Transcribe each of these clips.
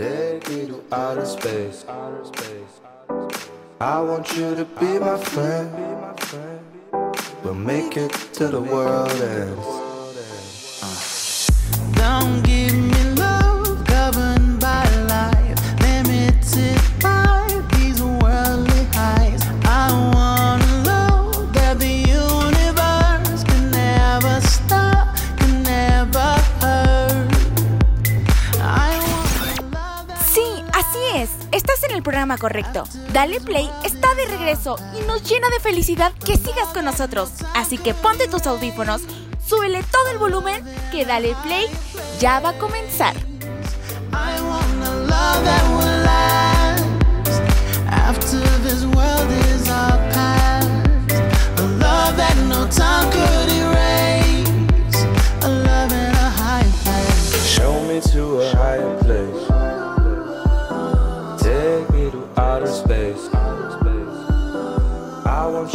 Take me to outer space. I want you to be my friend. We'll make it to the world ends. Uh. Don't give me programa correcto. Dale Play está de regreso y nos llena de felicidad que sigas con nosotros. Así que ponte tus audífonos, súbele todo el volumen, que Dale Play ya va a comenzar. Want a love that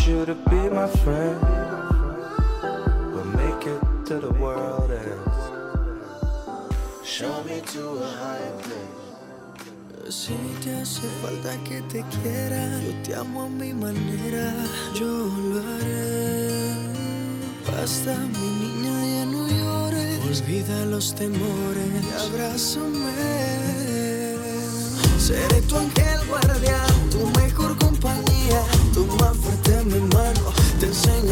you to be my friend. We'll make it to the world ends. Show me to a higher place. Si te hace falta que te quiera, yo te amo a mi manera, yo lo haré. Basta, mi niña, ya no llores, olvida los temores abrázame. Seré tu ángel guardián, compañía, tu más fuerte mi mano, te enseñaré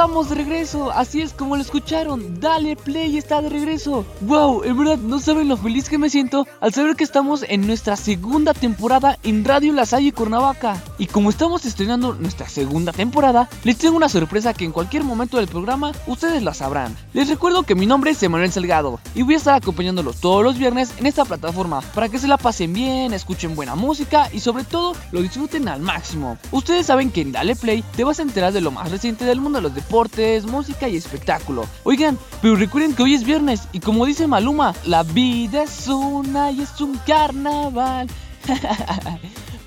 Estamos de regreso. Así es como lo escucharon. Dale play, está de regreso. Wow, en verdad no saben lo feliz que me siento al saber que estamos en nuestra segunda temporada en Radio La Salle Cuernavaca. Y como estamos estrenando nuestra segunda temporada, les tengo una sorpresa que en cualquier momento del programa ustedes la sabrán. Les recuerdo que mi nombre es Emanuel Salgado y voy a estar acompañándolos todos los viernes en esta plataforma para que se la pasen bien, escuchen buena música y sobre todo lo disfruten al máximo. Ustedes saben que en Dale Play te vas a enterar de lo más reciente del mundo de los deportes, música y espectáculo. Oigan, pero recuerden que hoy es viernes y como dice Maluma, la vida es una y es un carnaval.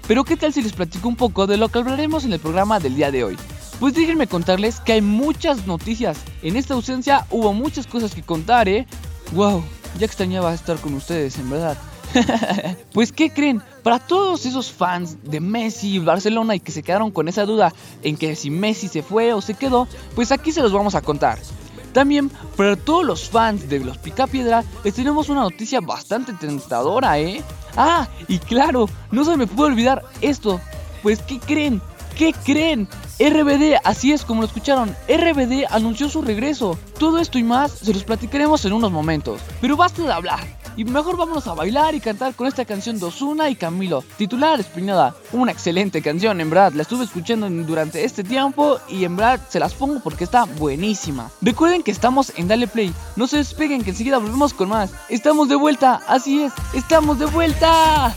pero qué tal si les platico un poco de lo que hablaremos en el programa del día de hoy. Pues déjenme contarles que hay muchas noticias. En esta ausencia hubo muchas cosas que contar, ¿eh? Wow, ya extrañaba estar con ustedes, en verdad. pues ¿qué creen? Para todos esos fans de Messi y Barcelona y que se quedaron con esa duda en que si Messi se fue o se quedó, pues aquí se los vamos a contar. También para todos los fans de los Picapiedra les tenemos una noticia bastante tentadora, ¿eh? Ah, y claro, no se me puede olvidar esto. Pues ¿qué creen? ¿Qué creen? RBD, así es como lo escucharon, RBD anunció su regreso. Todo esto y más se los platicaremos en unos momentos. Pero basta de hablar. Y mejor vámonos a bailar y cantar con esta canción de Ozuna y Camilo, titular Espinada. Una excelente canción, en verdad, la estuve escuchando durante este tiempo y en verdad se las pongo porque está buenísima. Recuerden que estamos en Dale Play, no se despeguen que enseguida volvemos con más. Estamos de vuelta, así es, estamos de vuelta.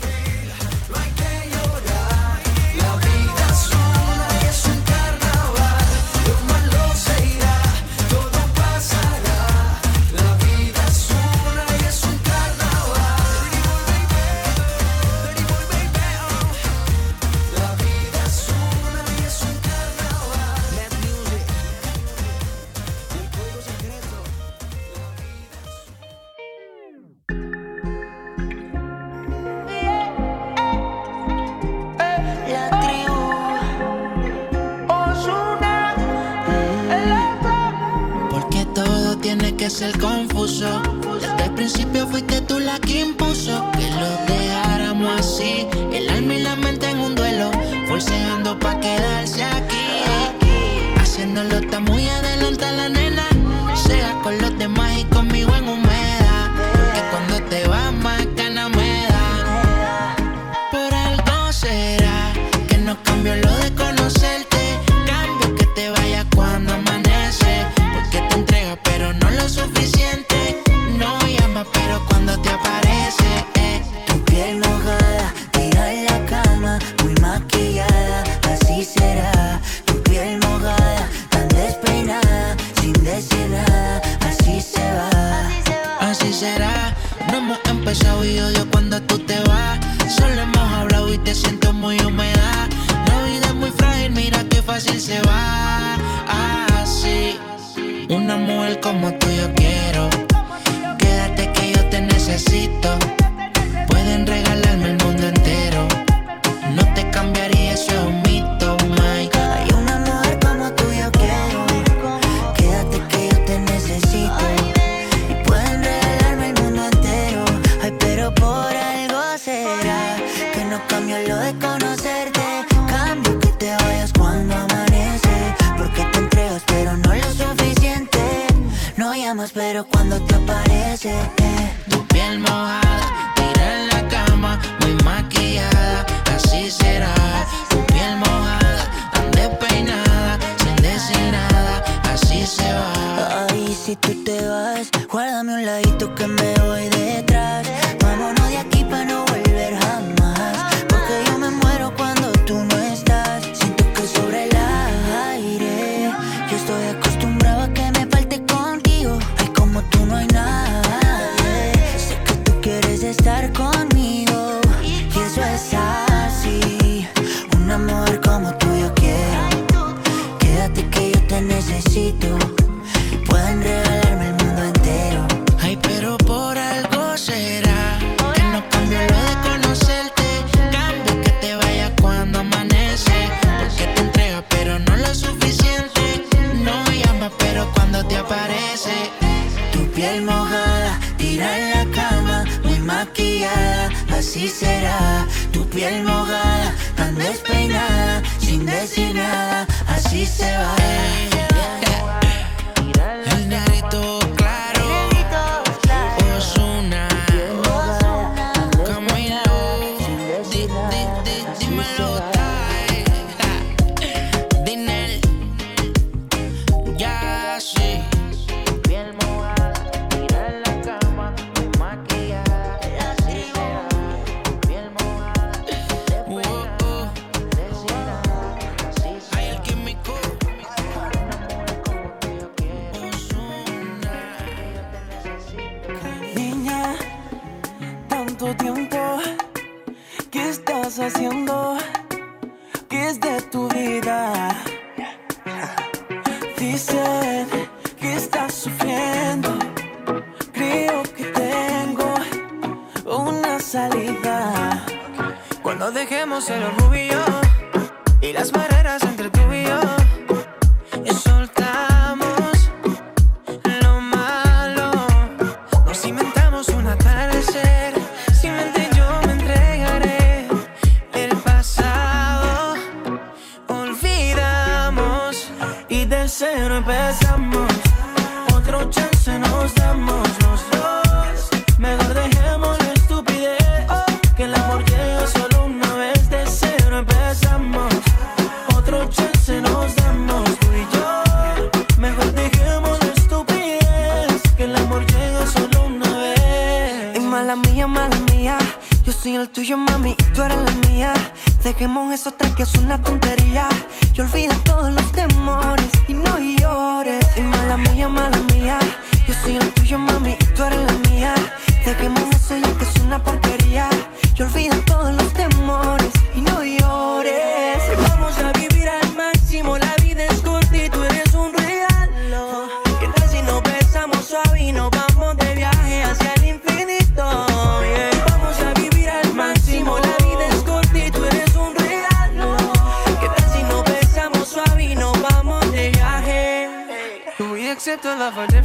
pesado y odio cuando tú te vas. Solo hemos hablado y te siento muy humedad. La vida es muy frágil, mira qué fácil se va. Así, una mujer como tú yo quiero. Quédate que yo te necesito. to love her.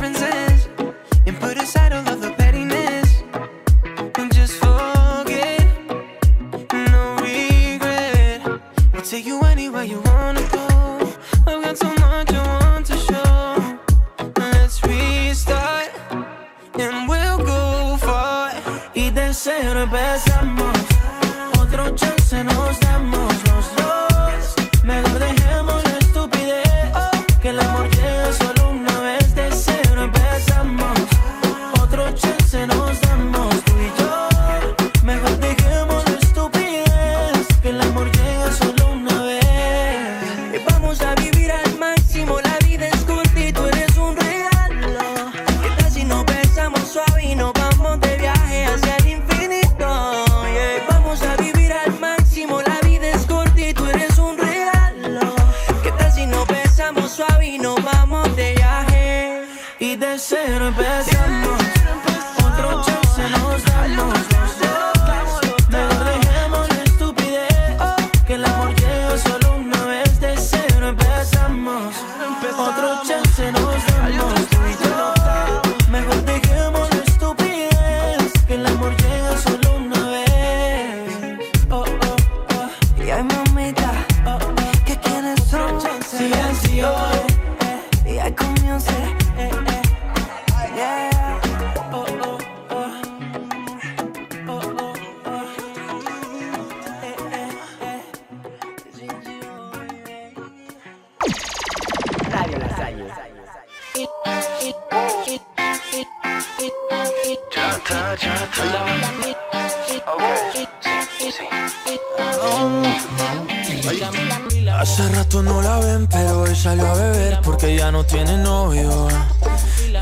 Hace rato no la ven, pero hoy salió a beber porque ya no tiene novio.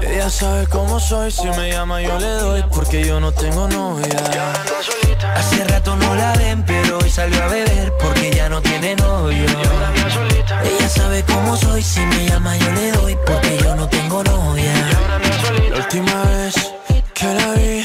Ella sabe cómo soy, si me llama yo le doy porque yo no tengo novia. Hace rato no la ven, pero hoy salió a beber porque ya no tiene novio. Ella sabe cómo soy, si me llama yo le doy porque yo no tengo novia. La última vez que la vi,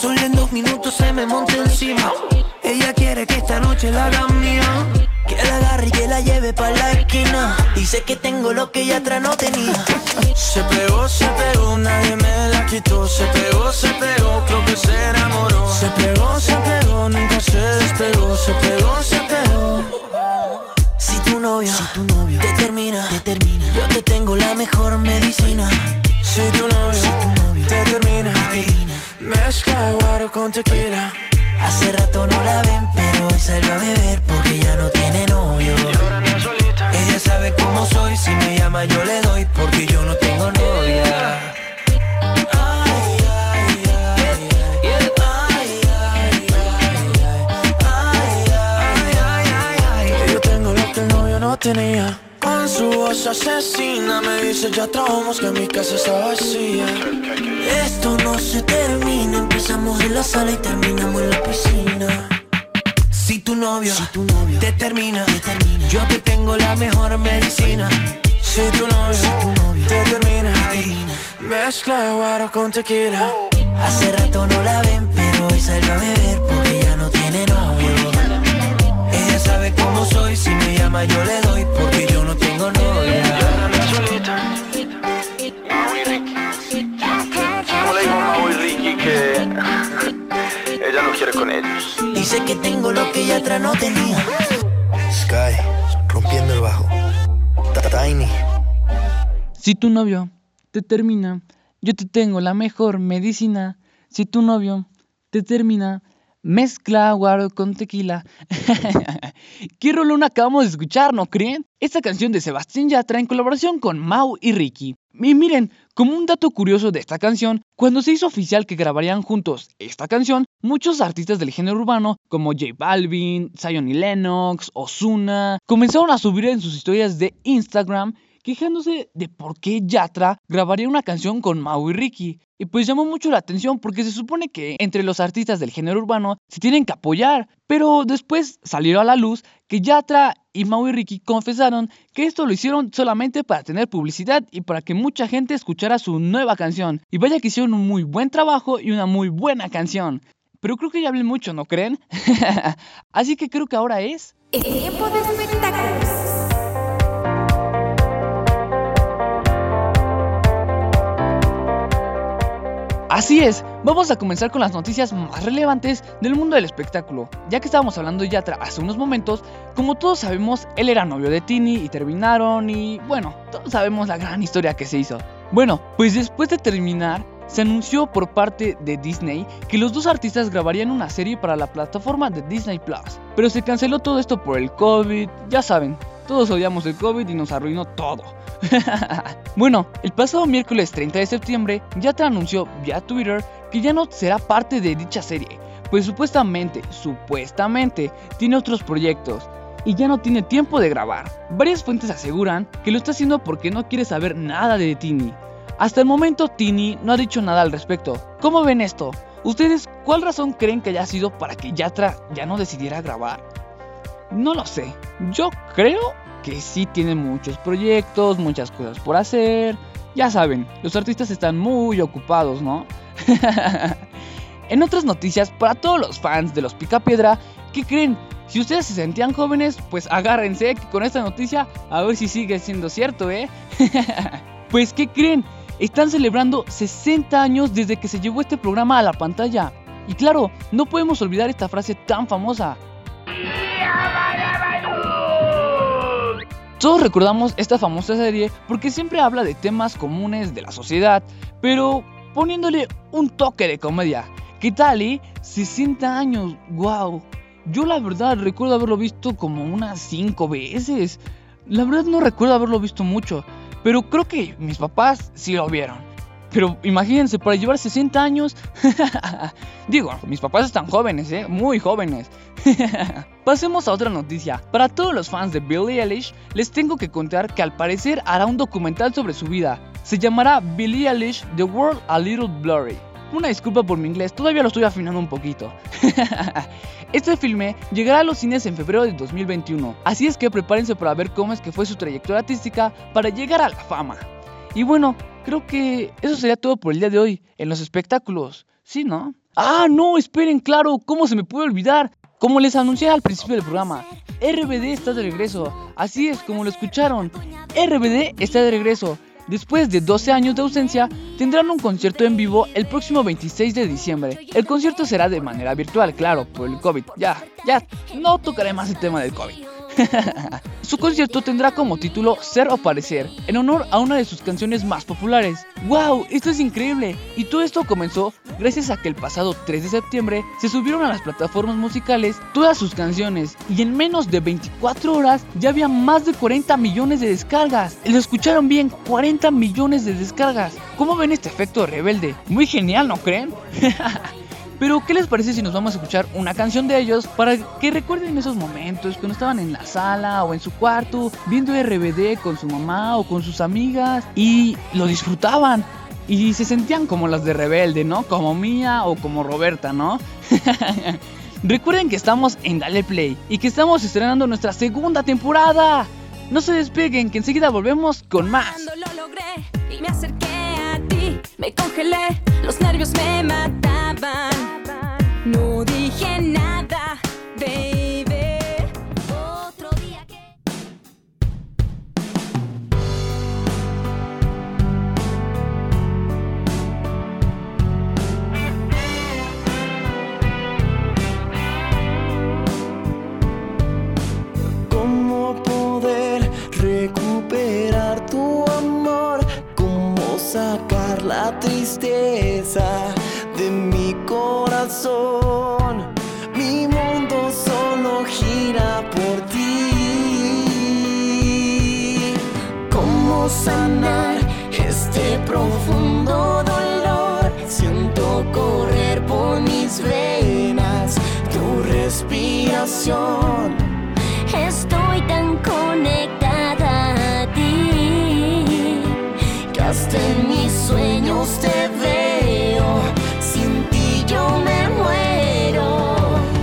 Solo en dos minutos se me monta encima. Ella quiere que esta noche la haga mía. Que la agarre y que la lleve pa' la esquina. Dice que tengo lo que ella atrás no tenía. Se pegó, se pegó, nadie me la quitó. Se pegó, se pegó, creo que se enamoró. Se pegó, se pegó, nunca se despegó. Se pegó, se pegó. Si tu novio, te termina, te termina, yo te tengo la mejor medicina. Si tu novio, te termina, mezcla guaro con tequila. Hace rato no la ven, pero con tequila. Hace rato no la ven, pero hoy salió a beber porque ya no tiene novio. Ella sabe cómo soy, si me llama yo le doy porque yo no tengo novia. ¿Cómo le dijo a Mau y Ricky que ella no quiere con ellos? Dice que tengo lo que ella atrás no tenía. Sky, rompiendo el bajo. Tiny. Si tu novio te termina, yo te tengo la mejor medicina. Si tu novio te termina, Mezcla guaro con tequila. ¿Qué rolón acabamos de escuchar, no creen? Esta canción de Sebastián Yatra en colaboración con Mau y Ricky. Y miren, como un dato curioso de esta canción, cuando se hizo oficial que grabarían juntos esta canción, muchos artistas del género urbano, como J Balvin, Zion y Lennox, Ozuna, comenzaron a subir en sus historias de Instagram quejándose de por qué Yatra grabaría una canción con Mau y Ricky. Y pues llamó mucho la atención porque se supone que entre los artistas del género urbano se tienen que apoyar. Pero después salió a la luz que Yatra y Mau y Ricky confesaron que esto lo hicieron solamente para tener publicidad y para que mucha gente escuchara su nueva canción. Y vaya que hicieron un muy buen trabajo y una muy buena canción. Pero creo que ya hablé mucho, ¿no creen? Así que creo que ahora es... Tiempo de Así es, vamos a comenzar con las noticias más relevantes del mundo del espectáculo. Ya que estábamos hablando Yatra hace unos momentos, como todos sabemos, él era novio de Tini y terminaron y bueno, todos sabemos la gran historia que se hizo. Bueno, pues después de terminar, se anunció por parte de Disney que los dos artistas grabarían una serie para la plataforma de Disney Plus. Pero se canceló todo esto por el COVID, ya saben, todos odiamos el COVID y nos arruinó todo. bueno, el pasado miércoles 30 de septiembre, Yatra anunció vía Twitter que ya no será parte de dicha serie, pues supuestamente, supuestamente, tiene otros proyectos y ya no tiene tiempo de grabar. Varias fuentes aseguran que lo está haciendo porque no quiere saber nada de Tini. Hasta el momento Tini no ha dicho nada al respecto. ¿Cómo ven esto? ¿Ustedes cuál razón creen que haya sido para que Yatra ya no decidiera grabar? No lo sé. Yo creo que sí tiene muchos proyectos, muchas cosas por hacer. Ya saben, los artistas están muy ocupados, ¿no? en otras noticias, para todos los fans de los Picapiedra, ¿qué creen? Si ustedes se sentían jóvenes, pues agárrense que con esta noticia a ver si sigue siendo cierto, ¿eh? pues ¿qué creen? Están celebrando 60 años desde que se llevó este programa a la pantalla. Y claro, no podemos olvidar esta frase tan famosa. Todos recordamos esta famosa serie porque siempre habla de temas comunes de la sociedad, pero poniéndole un toque de comedia. ¿Qué tal, eh? 60 años, wow. Yo la verdad recuerdo haberlo visto como unas 5 veces. La verdad no recuerdo haberlo visto mucho, pero creo que mis papás sí lo vieron. Pero imagínense, para llevar 60 años. Digo, mis papás están jóvenes, ¿eh? Muy jóvenes. Pasemos a otra noticia. Para todos los fans de Billie Eilish, les tengo que contar que al parecer hará un documental sobre su vida. Se llamará Billie Eilish The World a Little Blurry. Una disculpa por mi inglés, todavía lo estoy afinando un poquito. este filme llegará a los cines en febrero de 2021, así es que prepárense para ver cómo es que fue su trayectoria artística para llegar a la fama. Y bueno, creo que eso sería todo por el día de hoy en los espectáculos. ¿Sí, no? Ah, no, esperen, claro, ¿cómo se me puede olvidar? Como les anuncié al principio del programa, RBD está de regreso. Así es, como lo escucharon. RBD está de regreso. Después de 12 años de ausencia, tendrán un concierto en vivo el próximo 26 de diciembre. El concierto será de manera virtual, claro, por el COVID. Ya, ya, no tocaré más el tema del COVID. Su concierto tendrá como título Ser o Parecer, en honor a una de sus canciones más populares. ¡Wow! Esto es increíble. Y todo esto comenzó gracias a que el pasado 3 de septiembre se subieron a las plataformas musicales todas sus canciones y en menos de 24 horas ya había más de 40 millones de descargas. Lo escucharon bien, 40 millones de descargas. ¿Cómo ven este efecto rebelde? Muy genial, ¿no creen? Pero, ¿qué les parece si nos vamos a escuchar una canción de ellos para que recuerden esos momentos cuando estaban en la sala o en su cuarto viendo RBD con su mamá o con sus amigas y lo disfrutaban? Y se sentían como las de Rebelde, ¿no? Como Mía o como Roberta, ¿no? Recuerden que estamos en Dale Play y que estamos estrenando nuestra segunda temporada. No se despeguen, que enseguida volvemos con más. Cuando lo logré y me acerqué a me congelé, los nervios me mataban. No dije nada, baby. Otro día que. ¿Cómo poder recuperar la tristeza de mi corazón. Mi mundo solo gira por ti. ¿Cómo sanar este profundo dolor? Siento correr por mis venas tu respiración. Te veo, sin ti yo me muero.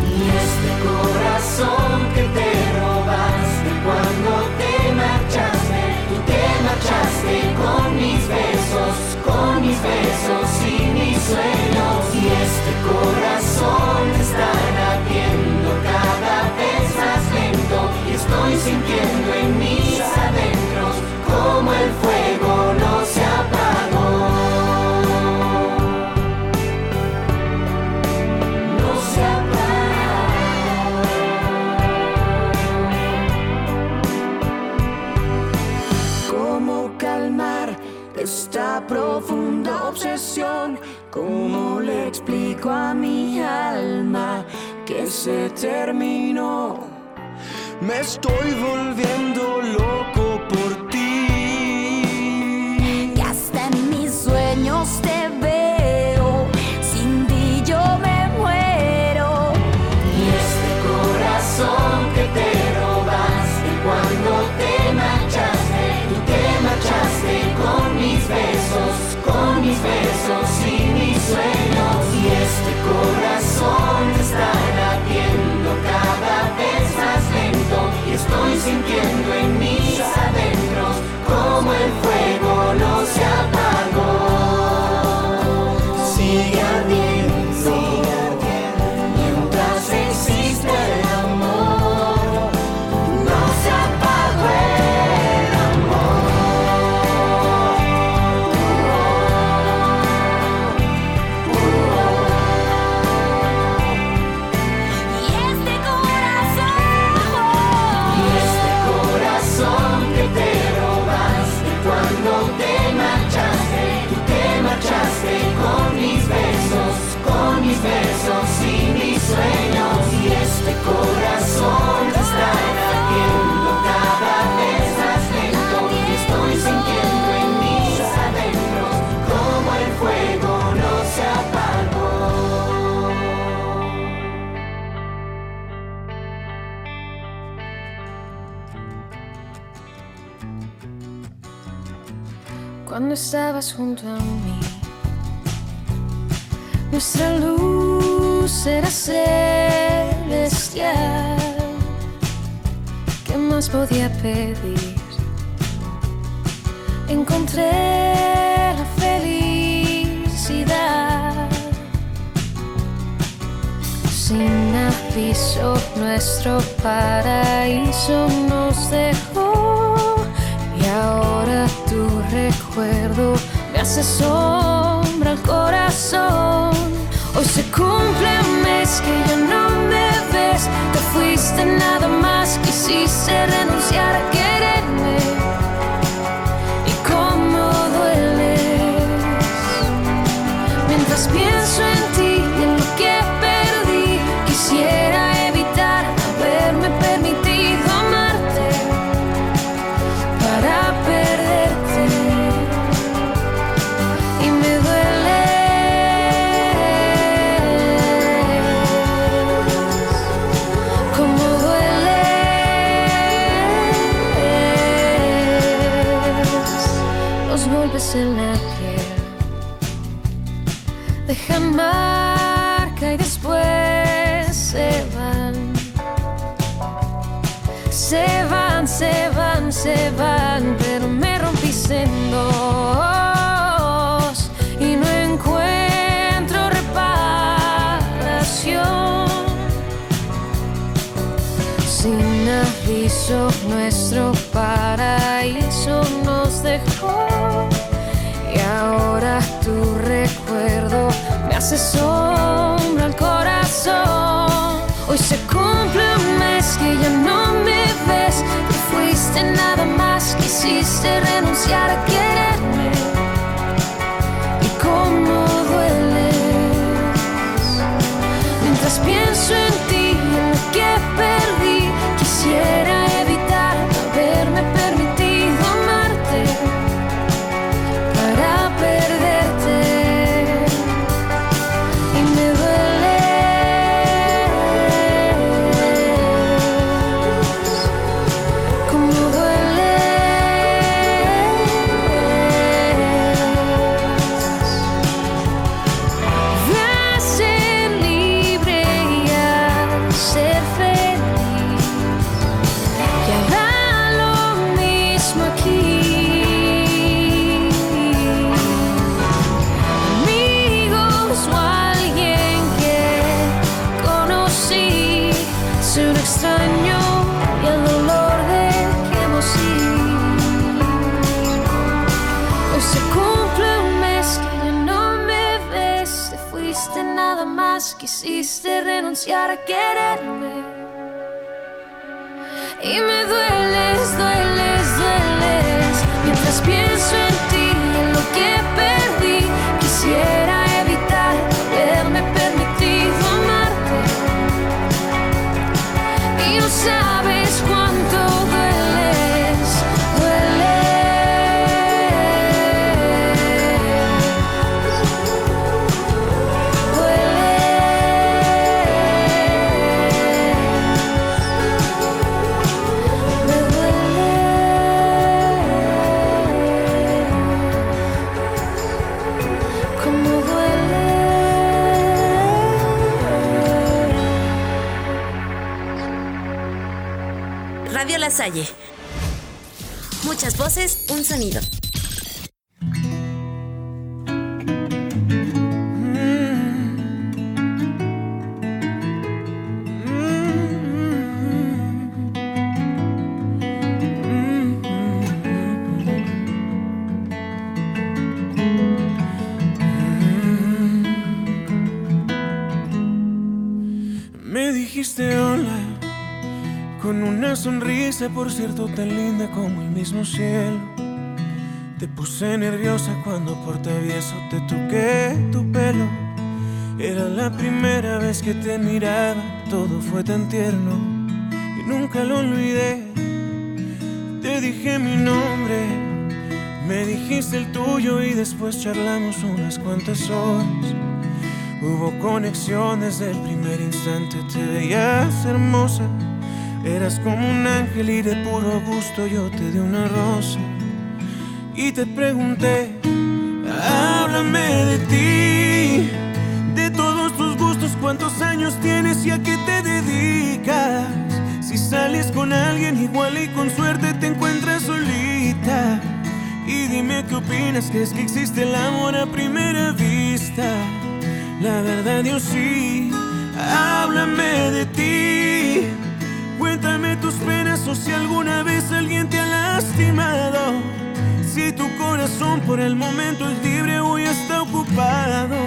Y este corazón que te robaste cuando te marchaste, tú te marchaste con mis besos, con mis besos y mis sueños. Y este corazón te está ardiendo cada vez más lento, y estoy sintiendo en mí. canción. ¿Cómo le explico a mi alma que se terminó? Me estoy volviendo loco por sintiendo en mis adentros como el fuego. estabas junto a mí. Nuestra luz era celestial. ¿Qué más podía pedir? Encontré la felicidad. Sin aviso, nuestro paraíso nos dejó y ahora recuerdo me hace sombra al corazón. Hoy se cumple un mes que ya no me ves, te fuiste nada más, quisiste renunciar a quererme. nuestro paraíso nos dejó. Y ahora tu recuerdo me hace sombra al corazón. Hoy se cumple un mes que ya no me ves. Te fuiste nada más, quisiste renunciar a querer quisiste renunciar a quererme. Y me dueles, dueles, dueles. Mientras pienso en Muchas voces, un sonido. Con una sonrisa, por cierto, tan linda como el mismo cielo. Te puse nerviosa cuando por travieso te toqué tu pelo. Era la primera vez que te miraba, todo fue tan tierno y nunca lo olvidé. Te dije mi nombre, me dijiste el tuyo y después charlamos unas cuantas horas. Hubo conexión desde el primer instante, te veías hermosa. Eras como un ángel y de puro gusto yo te di una rosa. Y te pregunté, háblame de ti, de todos tus gustos, cuántos años tienes y a qué te dedicas. Si sales con alguien igual y con suerte te encuentras solita. Y dime qué opinas, ¿crees que existe el amor a primera vista? La verdad yo sí, háblame de ti. Cuéntame tus penas o si alguna vez alguien te ha lastimado. Si tu corazón por el momento es libre hoy está ocupado.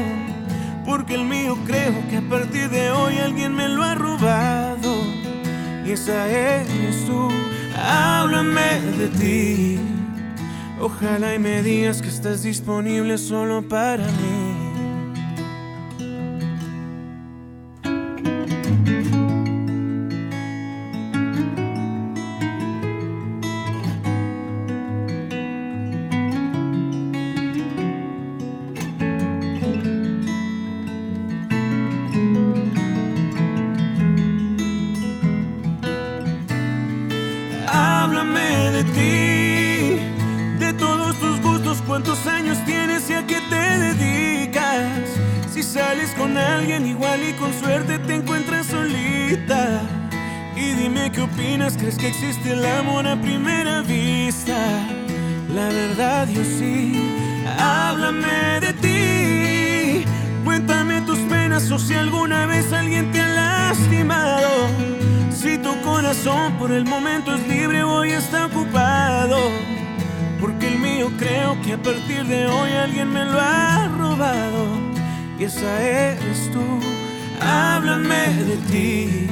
Porque el mío creo que a partir de hoy alguien me lo ha robado. Y esa eres tú, háblame de ti. Ojalá y me digas que estás disponible solo para mí. Esa eres tú, háblame de ti.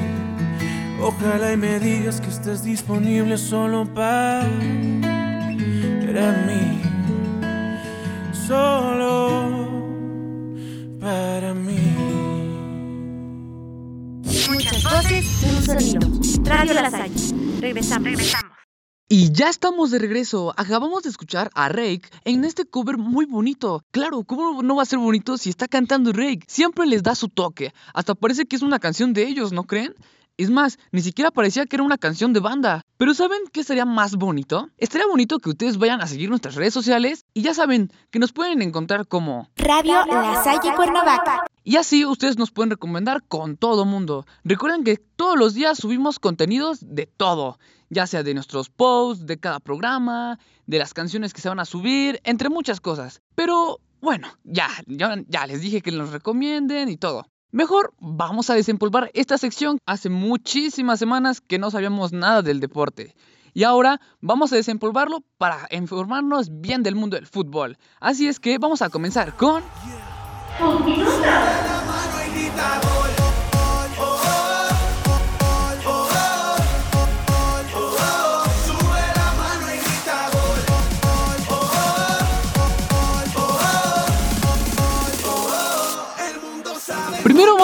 Ojalá y me digas que estás disponible solo para mí. Solo para mí. Muchas voces, un sonido. Radio La Salle. Regresamos. Regresamos. Ya estamos de regreso. Acabamos de escuchar a Rake en este cover muy bonito. Claro, ¿cómo no va a ser bonito si está cantando Rake? Siempre les da su toque. Hasta parece que es una canción de ellos, ¿no creen? Es más, ni siquiera parecía que era una canción de banda. Pero ¿saben qué sería más bonito? Estaría bonito que ustedes vayan a seguir nuestras redes sociales y ya saben que nos pueden encontrar como Radio La Salle Cuernavaca. y así ustedes nos pueden recomendar con todo mundo. Recuerden que todos los días subimos contenidos de todo, ya sea de nuestros posts, de cada programa, de las canciones que se van a subir, entre muchas cosas. Pero bueno, ya, ya, ya les dije que nos recomienden y todo. Mejor vamos a desempolvar esta sección. Hace muchísimas semanas que no sabíamos nada del deporte. Y ahora vamos a desempolvarlo para informarnos bien del mundo del fútbol. Así es que vamos a comenzar con...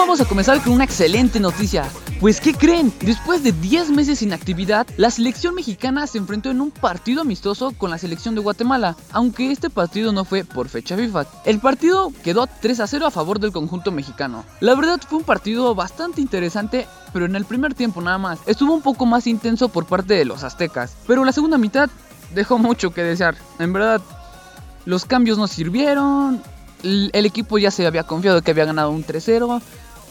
vamos a comenzar con una excelente noticia. Pues ¿qué creen? Después de 10 meses sin actividad, la selección mexicana se enfrentó en un partido amistoso con la selección de Guatemala, aunque este partido no fue por fecha FIFA. El partido quedó 3 a 0 a favor del conjunto mexicano. La verdad fue un partido bastante interesante, pero en el primer tiempo nada más. Estuvo un poco más intenso por parte de los aztecas, pero la segunda mitad dejó mucho que desear. En verdad, los cambios no sirvieron, el equipo ya se había confiado que había ganado un 3-0.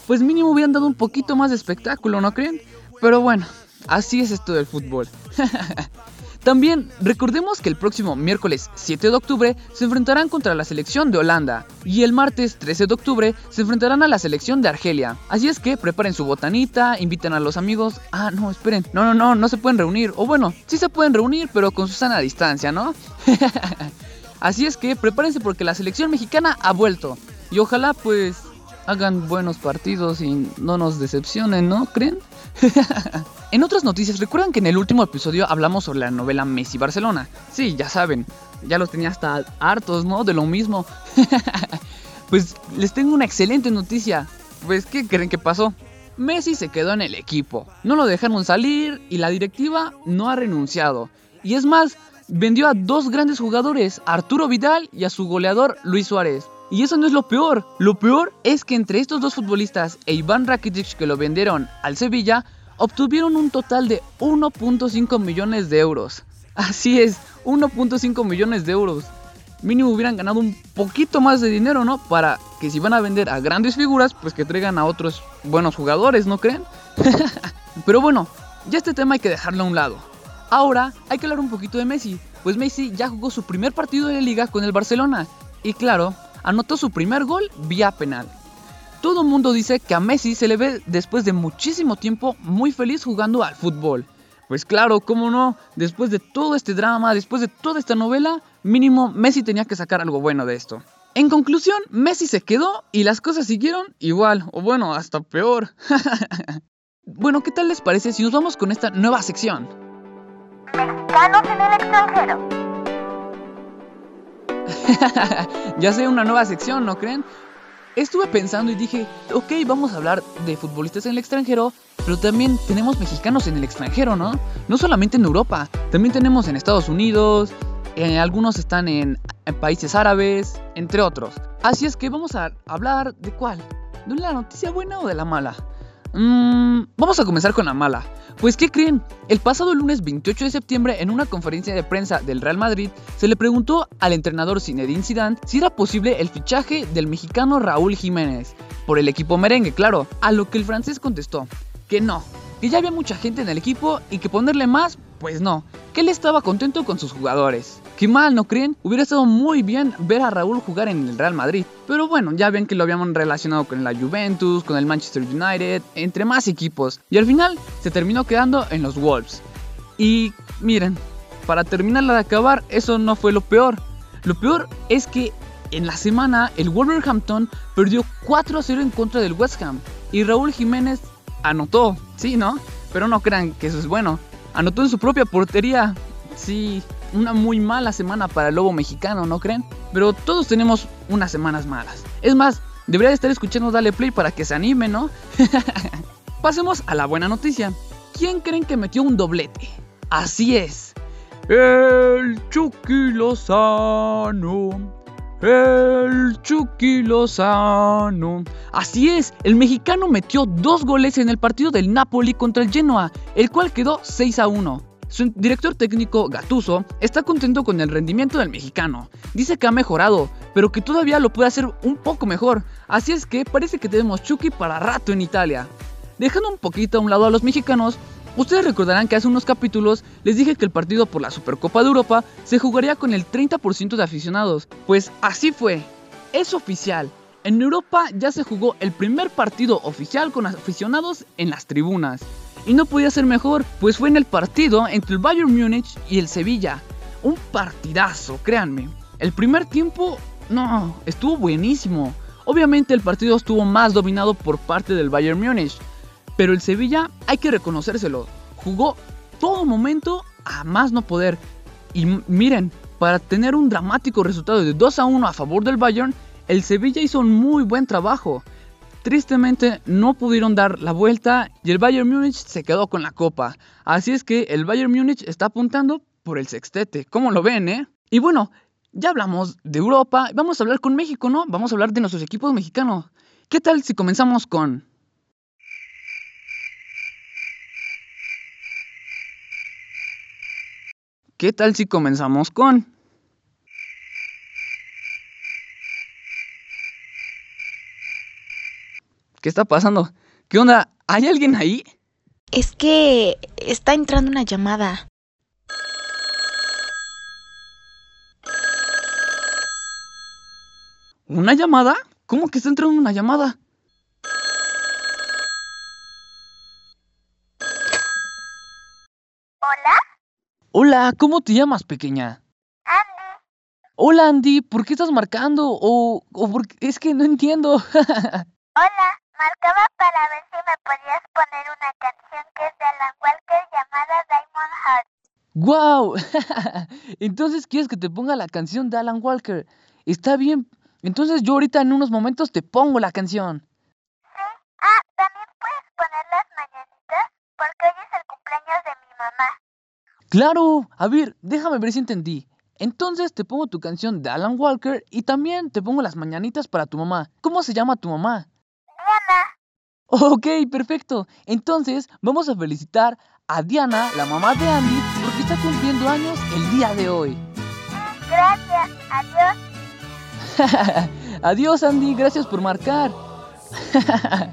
Pues mínimo hubieran dado un poquito más de espectáculo, ¿no creen? Pero bueno, así es esto del fútbol. También recordemos que el próximo miércoles 7 de octubre se enfrentarán contra la selección de Holanda y el martes 13 de octubre se enfrentarán a la selección de Argelia. Así es que preparen su botanita, inviten a los amigos. Ah, no, esperen. No, no, no, no se pueden reunir. O bueno, sí se pueden reunir, pero con su sana distancia, ¿no? Así es que prepárense porque la selección mexicana ha vuelto. Y ojalá pues hagan buenos partidos y no nos decepcionen, ¿no? ¿Creen? en otras noticias, ¿recuerdan que en el último episodio hablamos sobre la novela Messi Barcelona? Sí, ya saben, ya los tenía hasta hartos, ¿no? De lo mismo. pues les tengo una excelente noticia. Pues, ¿qué creen que pasó? Messi se quedó en el equipo. No lo dejaron salir y la directiva no ha renunciado. Y es más, vendió a dos grandes jugadores, Arturo Vidal y a su goleador Luis Suárez. Y eso no es lo peor. Lo peor es que entre estos dos futbolistas e Iván Rakitic que lo vendieron al Sevilla, obtuvieron un total de 1.5 millones de euros. Así es, 1.5 millones de euros. Mínimo hubieran ganado un poquito más de dinero, ¿no? Para que si van a vender a grandes figuras, pues que traigan a otros buenos jugadores, ¿no creen? Pero bueno, ya este tema hay que dejarlo a un lado. Ahora hay que hablar un poquito de Messi, pues Messi ya jugó su primer partido de la liga con el Barcelona y claro, anotó su primer gol vía penal. Todo el mundo dice que a Messi se le ve después de muchísimo tiempo muy feliz jugando al fútbol. Pues claro, cómo no, después de todo este drama, después de toda esta novela, mínimo Messi tenía que sacar algo bueno de esto. En conclusión, Messi se quedó y las cosas siguieron igual, o bueno, hasta peor. bueno, ¿qué tal les parece si nos vamos con esta nueva sección? Mexicanos en el extranjero. ya sé, una nueva sección, ¿no creen? Estuve pensando y dije, ok, vamos a hablar de futbolistas en el extranjero, pero también tenemos mexicanos en el extranjero, ¿no? No solamente en Europa, también tenemos en Estados Unidos, eh, algunos están en, en países árabes, entre otros. Así es que vamos a hablar de cuál, de la noticia buena o de la mala. Mm, vamos a comenzar con la mala. Pues ¿qué creen? El pasado lunes 28 de septiembre en una conferencia de prensa del Real Madrid se le preguntó al entrenador Zinedine Zidane si era posible el fichaje del mexicano Raúl Jiménez por el equipo merengue, claro, a lo que el francés contestó que no, que ya había mucha gente en el equipo y que ponerle más, pues no, que él estaba contento con sus jugadores. Qué mal, ¿no creen? Hubiera estado muy bien ver a Raúl jugar en el Real Madrid. Pero bueno, ya ven que lo habíamos relacionado con la Juventus, con el Manchester United, entre más equipos. Y al final se terminó quedando en los Wolves. Y miren, para terminarla de acabar, eso no fue lo peor. Lo peor es que en la semana el Wolverhampton perdió 4 a 0 en contra del West Ham. Y Raúl Jiménez anotó, sí, ¿no? Pero no crean que eso es bueno. Anotó en su propia portería. Sí, una muy mala semana para el lobo mexicano, ¿no creen? Pero todos tenemos unas semanas malas. Es más, debería de estar escuchando Dale Play para que se anime, ¿no? Pasemos a la buena noticia. ¿Quién creen que metió un doblete? Así es. El Chucky Lozano. El Chucky Lozano. Así es, el mexicano metió dos goles en el partido del Napoli contra el Genoa, el cual quedó 6 a 1. Su director técnico, Gatuso, está contento con el rendimiento del mexicano. Dice que ha mejorado, pero que todavía lo puede hacer un poco mejor. Así es que parece que tenemos Chucky para rato en Italia. Dejando un poquito a un lado a los mexicanos, ustedes recordarán que hace unos capítulos les dije que el partido por la Supercopa de Europa se jugaría con el 30% de aficionados. Pues así fue. Es oficial. en Europa ya se jugó el primer partido oficial con aficionados en las tribunas. Y no podía ser mejor, pues fue en el partido entre el Bayern Múnich y el Sevilla. Un partidazo, créanme. El primer tiempo, no, estuvo buenísimo. Obviamente el partido estuvo más dominado por parte del Bayern Múnich, pero el Sevilla hay que reconocérselo. Jugó todo momento a más no poder. Y miren, para tener un dramático resultado de 2 a 1 a favor del Bayern, el Sevilla hizo un muy buen trabajo. Tristemente no pudieron dar la vuelta y el Bayern Múnich se quedó con la copa. Así es que el Bayern Múnich está apuntando por el sextete. ¿Cómo lo ven, eh? Y bueno, ya hablamos de Europa, vamos a hablar con México, ¿no? Vamos a hablar de nuestros equipos mexicanos. ¿Qué tal si comenzamos con... ¿Qué tal si comenzamos con... ¿Qué está pasando? ¿Qué onda? ¿Hay alguien ahí? Es que está entrando una llamada. ¿Una llamada? ¿Cómo que está entrando una llamada? ¿Hola? Hola, ¿cómo te llamas, pequeña? Andy. Hola, Andy, ¿por qué estás marcando? O, o por es que no entiendo. Hola, marcaba para ver si me podías poner una canción que es de Alan Walker llamada Diamond Heart. ¡Wow! Entonces quieres que te ponga la canción de Alan Walker. Está bien. Entonces yo ahorita en unos momentos te pongo la canción. Ah, también puedes poner las mañanitas porque hoy es el cumpleaños de mi mamá. Claro. A ver, déjame ver si entendí. Entonces te pongo tu canción de Alan Walker y también te pongo las mañanitas para tu mamá. ¿Cómo se llama tu mamá? Diana. Ok, perfecto. Entonces vamos a felicitar a Diana, la mamá de Andy, porque está cumpliendo años el día de hoy. Gracias, adiós. Adiós Andy, gracias por marcar.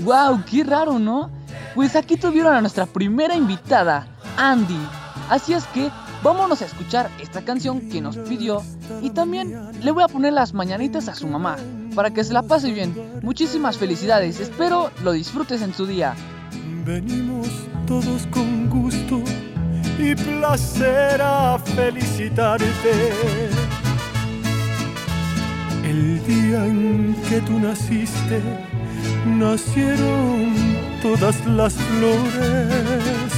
wow, qué raro, ¿no? Pues aquí tuvieron a nuestra primera invitada, Andy. Así es que vámonos a escuchar esta canción que nos pidió y también le voy a poner las mañanitas a su mamá para que se la pase bien. Muchísimas felicidades, espero lo disfrutes en su día. Venimos todos con gusto y placer a felicitarte. El día en que tú naciste, nacieron todas las flores.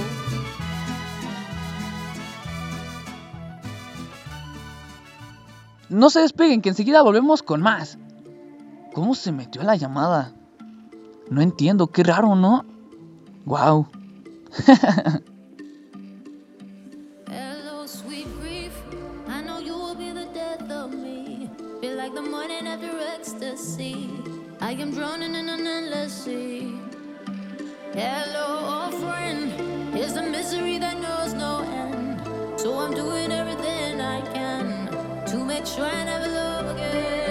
No se despeguen, que enseguida volvemos con más. ¿Cómo se metió la llamada? No entiendo, qué raro, ¿no? Wow. I am drowning in an endless sea. Hello, friend. It's the misery that knows no end. So I'm doing everything I can to make sure I never love again.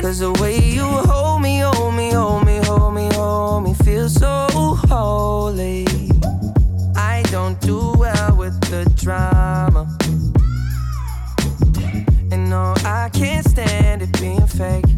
Cause the way you hold me, hold me, hold me, hold me, hold me, feels so holy. I don't do well with the drama. And no, I can't stand it being fake.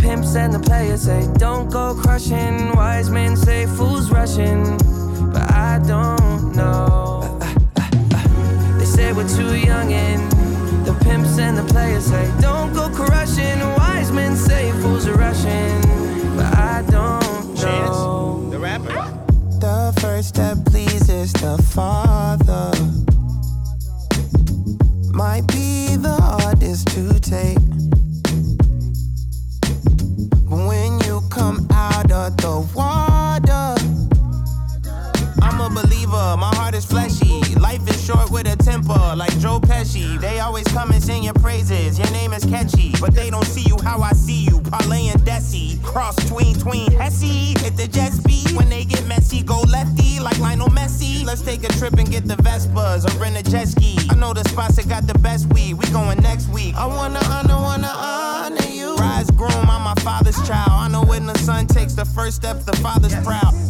pimps and the players say don't go crushing. Wise men say fools rushing, but I don't know. They say we're too young and the pimps and the players say don't go crushing. Wise men say fools are rushing, but I don't know. Chance, the rapper. The first step pleases the Father. Might be the hardest to take. Sing your praises, your name is catchy. But they don't see you how I see you, Parlay and Desi. Cross tween, tween, Hesse. Hit the jet speed, when they get messy, go lefty, like Lionel Messi. Let's take a trip and get the Vespas or rent a jet ski. I know the spots that got the best weed, we going next week. I wanna honor, wanna honor you. Rise groom, I'm my father's child. I know when the son takes the first step, the father's proud.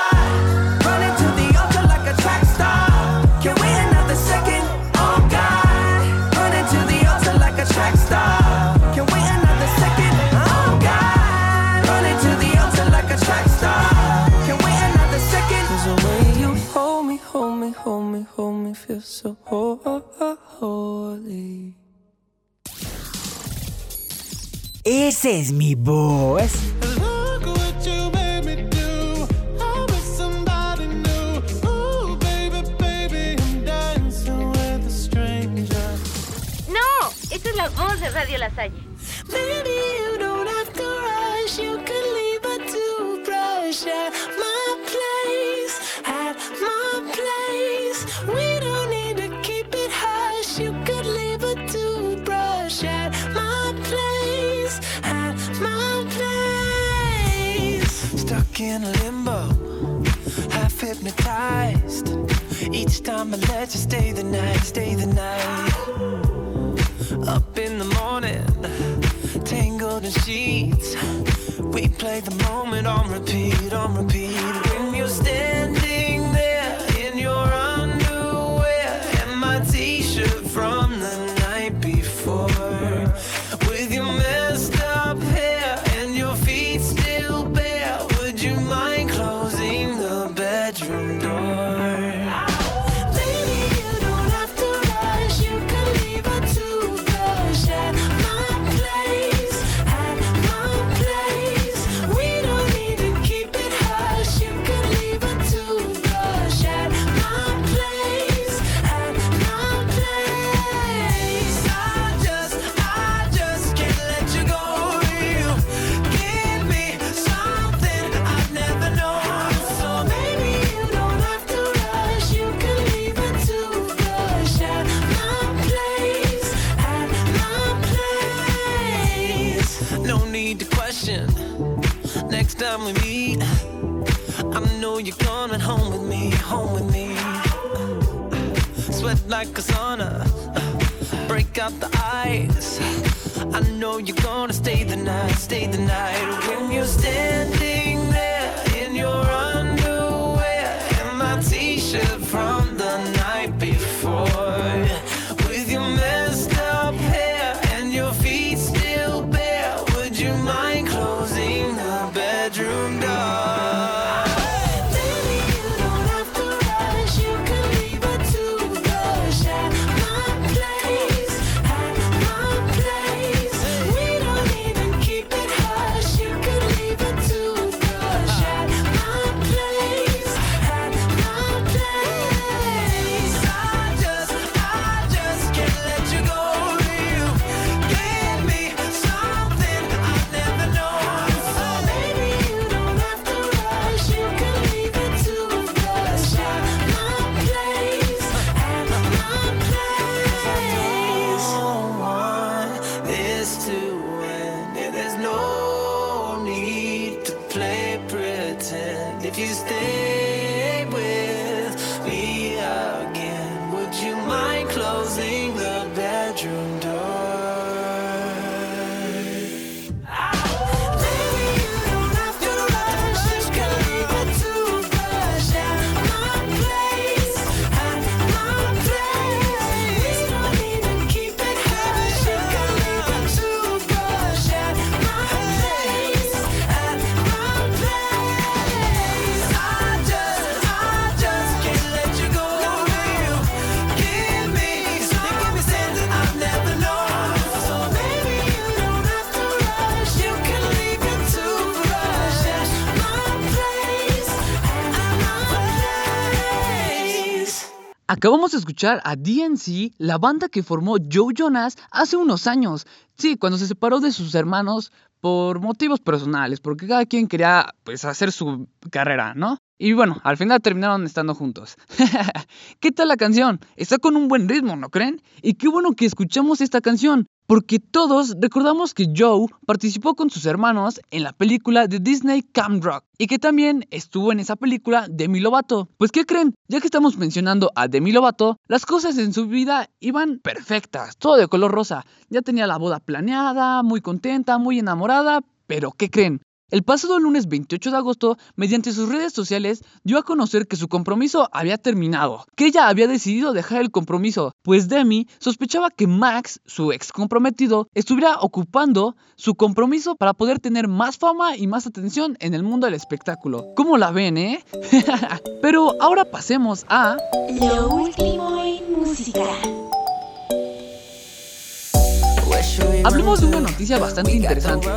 holy. Ese es mi voz. Esta es la voz de Radio La Salle. Maybe you don't have to rush. You can leave a toothbrush at my place. At my place. In limbo, half hypnotized. Each time I let you stay the night, stay the night. Up in the morning, tangled in sheets. We play the moment on repeat, on repeat. When you're standing like a sauna, uh, break out the ice. I know you're gonna stay the night, stay the night. When you're standing escuchar a DNC, la banda que formó Joe Jonas hace unos años. Sí, cuando se separó de sus hermanos por motivos personales, porque cada quien quería pues hacer su carrera, ¿no? Y bueno, al final terminaron estando juntos. ¿Qué tal la canción? Está con un buen ritmo, ¿no creen? Y qué bueno que escuchamos esta canción, porque todos recordamos que Joe participó con sus hermanos en la película de Disney Camp Rock y que también estuvo en esa película Demi Lovato. Pues ¿qué creen? Ya que estamos mencionando a Demi Lovato, las cosas en su vida iban perfectas, todo de color rosa. Ya tenía la boda planeada, muy contenta, muy enamorada, pero ¿qué creen? El pasado lunes 28 de agosto, mediante sus redes sociales, dio a conocer que su compromiso había terminado, que ella había decidido dejar el compromiso, pues Demi sospechaba que Max, su ex comprometido, estuviera ocupando su compromiso para poder tener más fama y más atención en el mundo del espectáculo. ¿Cómo la ven, eh? Pero ahora pasemos a... Lo último en música. Hablemos de una noticia bastante interesante.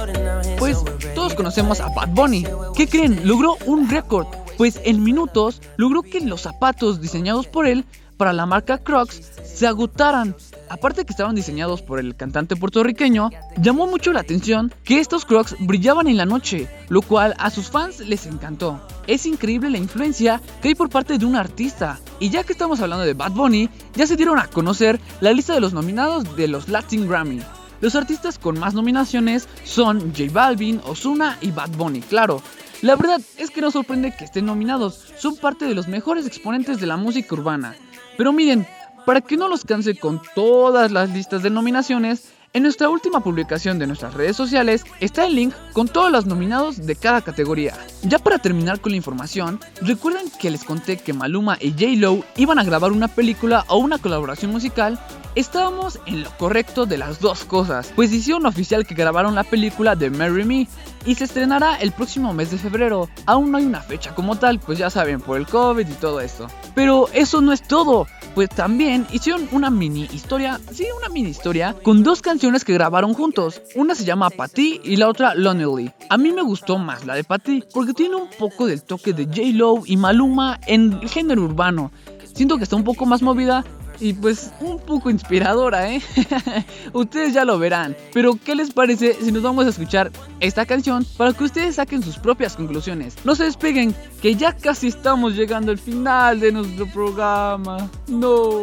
Pues todos conocemos a Bad Bunny. ¿Qué creen? Logró un récord. Pues en minutos logró que los zapatos diseñados por él para la marca Crocs se agotaran. Aparte que estaban diseñados por el cantante puertorriqueño, llamó mucho la atención que estos Crocs brillaban en la noche, lo cual a sus fans les encantó. Es increíble la influencia que hay por parte de un artista. Y ya que estamos hablando de Bad Bunny, ya se dieron a conocer la lista de los nominados de los Latin Grammy. Los artistas con más nominaciones son J Balvin, Ozuna y Bad Bunny, claro. La verdad es que no sorprende que estén nominados, son parte de los mejores exponentes de la música urbana. Pero miren, para que no los canse con todas las listas de nominaciones, en nuestra última publicación de nuestras redes sociales está el link con todos los nominados de cada categoría. Ya para terminar con la información, recuerden que les conté que Maluma y J. Lo iban a grabar una película o una colaboración musical. Estábamos en lo correcto de las dos cosas, pues hicieron oficial que grabaron la película de Marry Me y se estrenará el próximo mes de febrero. Aún no hay una fecha como tal, pues ya saben, por el COVID y todo esto. Pero eso no es todo, pues también hicieron una mini historia, sí, una mini historia, con dos canciones que grabaron juntos. Una se llama Patty y la otra Lonely. A mí me gustó más la de Patty, porque tiene un poco del toque de J-Lo y Maluma en el género urbano. Siento que está un poco más movida y pues un poco inspiradora, ¿eh? ustedes ya lo verán. Pero ¿qué les parece si nos vamos a escuchar esta canción para que ustedes saquen sus propias conclusiones? No se despeguen, que ya casi estamos llegando al final de nuestro programa. No.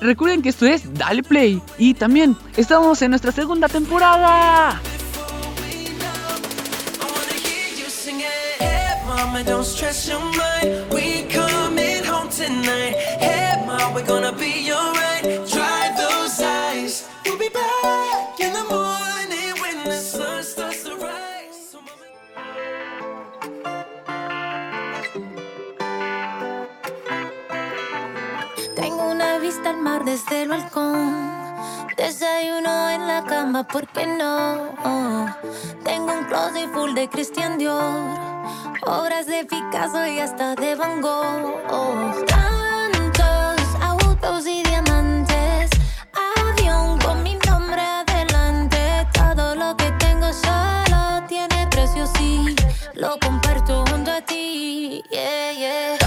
Recuerden que esto es Dale Play y también estamos en nuestra segunda temporada. Mama, don't stress your mind. We coming home tonight. Hey, desde el balcón. Desayuno en la cama, ¿por qué no? Tengo un closet full de Christian Dior. Obras de Picasso y hasta de Van Gogh. Lo comparto junto a ti. Yeah, yeah.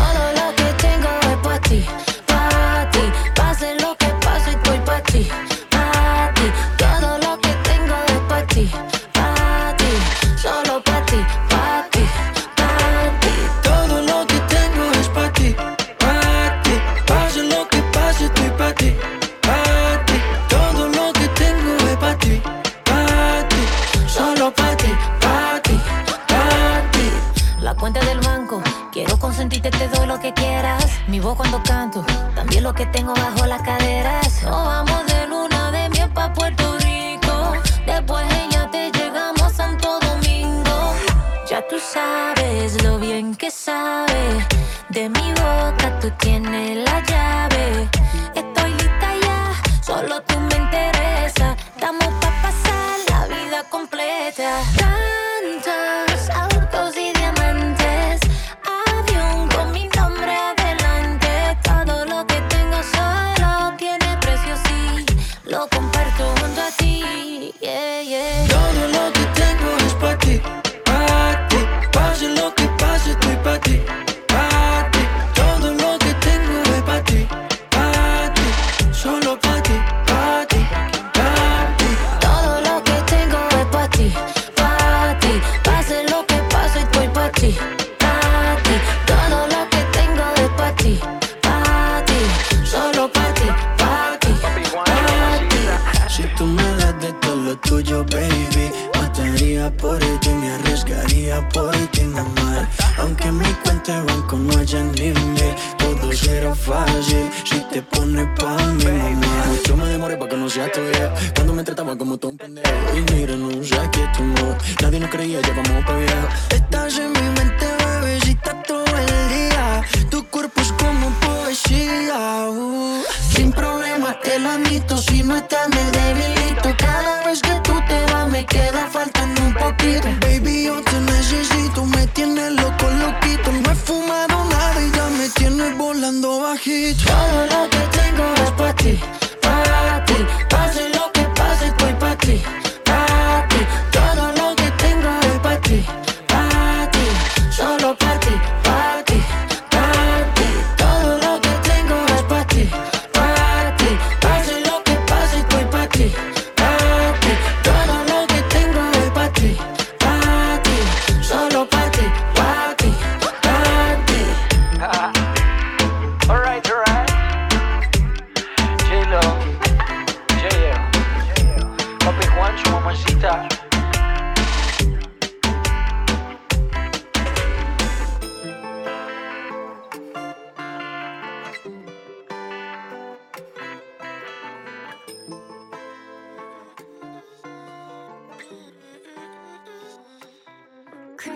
Mi voz cuando canto, también lo que tengo bajo las caderas. Nos vamos de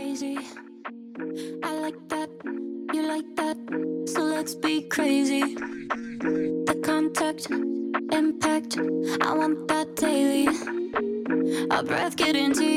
crazy. I like that, you like that, so let's be crazy. The contact, impact, I want that daily. Our breath getting into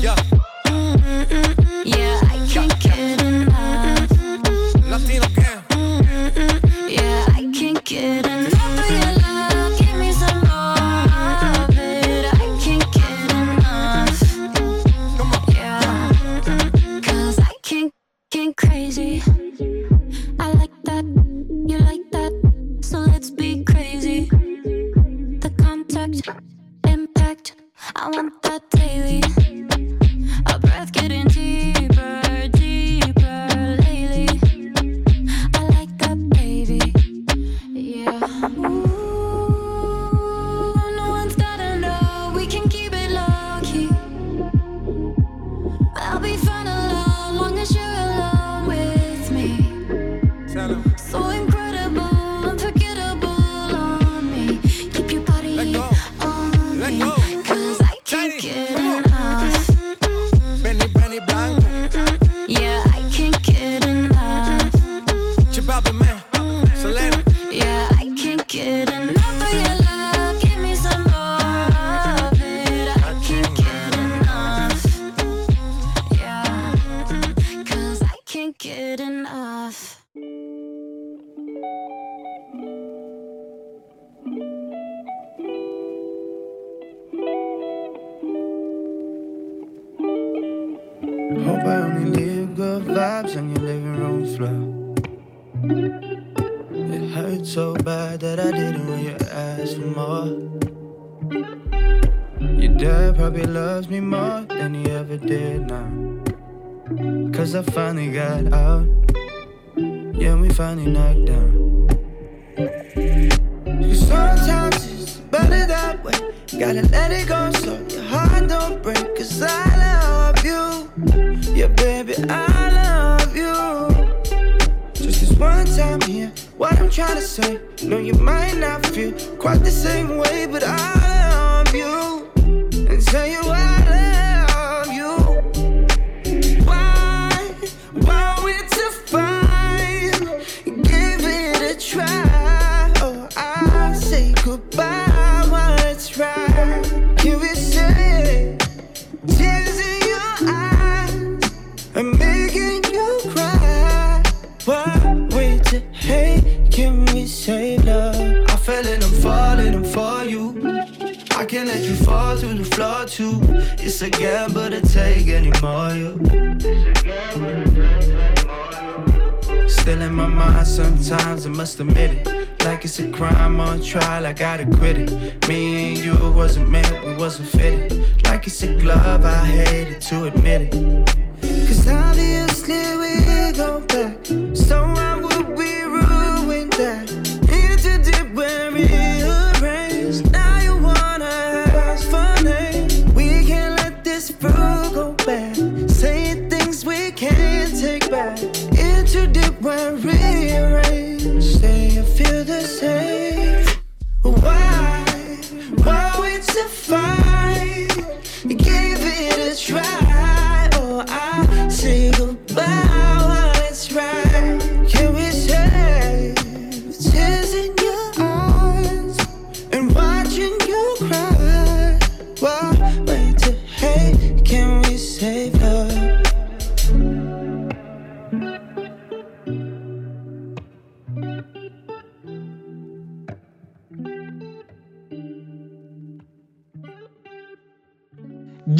yeah. mind sometimes, I must admit it. Like it's a crime on trial, I gotta quit it. Me and you wasn't meant, we wasn't fitted. Like it's a glove, I hated to admit it. Cause obviously we go back. So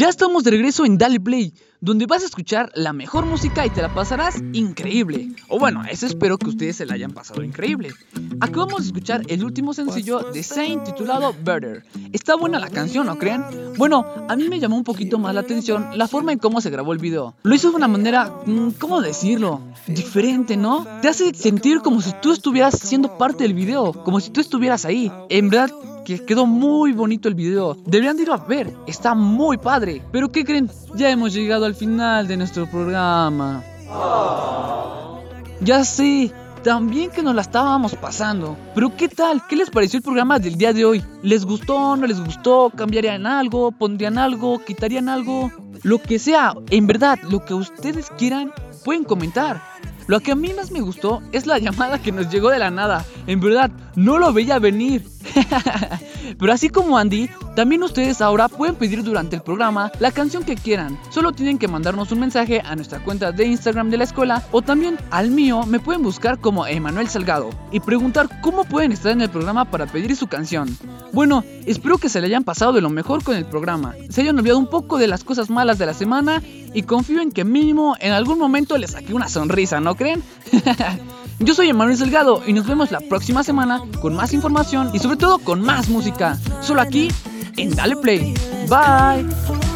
Ya estamos de regreso en Dale Play, donde vas a escuchar la mejor música y te la pasarás increíble. O bueno, eso espero que ustedes se la hayan pasado increíble. Acabamos de escuchar el último sencillo de Saint titulado Better. Está buena la canción, ¿no creen? Bueno, a mí me llamó un poquito más la atención la forma en cómo se grabó el video. Lo hizo de una manera, mm, ¿cómo decirlo? Diferente, ¿no? Te hace sentir como si tú estuvieras siendo parte del video, como si tú estuvieras ahí. En verdad, que quedó muy bonito el video. Deberían de ir a ver, está muy padre. Pero ¿qué creen? Ya hemos llegado al final de nuestro programa. Ya sé, también que nos la estábamos pasando. Pero ¿qué tal? ¿Qué les pareció el programa del día de hoy? ¿Les gustó? ¿No les gustó? ¿Cambiarían algo? ¿Pondrían algo? ¿Quitarían algo? Lo que sea, en verdad, lo que ustedes quieran, pueden comentar. Lo que a mí más me gustó es la llamada que nos llegó de la nada. En verdad, no lo veía venir. Pero así como Andy, también ustedes ahora pueden pedir durante el programa la canción que quieran. Solo tienen que mandarnos un mensaje a nuestra cuenta de Instagram de la escuela o también al mío me pueden buscar como Emanuel Salgado y preguntar cómo pueden estar en el programa para pedir su canción. Bueno, espero que se le hayan pasado de lo mejor con el programa, se hayan olvidado un poco de las cosas malas de la semana y confío en que mínimo en algún momento les saqué una sonrisa, ¿no creen? Yo soy Emanuel Salgado y nos vemos la próxima semana con más información y sobre todo con más música. Solo aquí en Dale Play. Bye.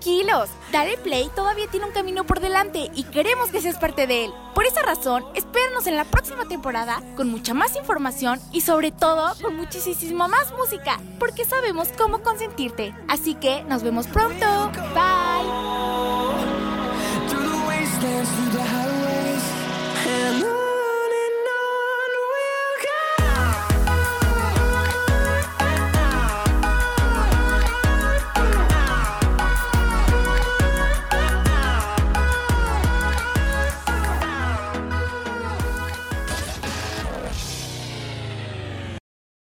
Tranquilos, dar el play todavía tiene un camino por delante y queremos que seas parte de él. Por esa razón, espéranos en la próxima temporada con mucha más información y sobre todo con muchísima más música, porque sabemos cómo consentirte. Así que nos vemos pronto. Bye.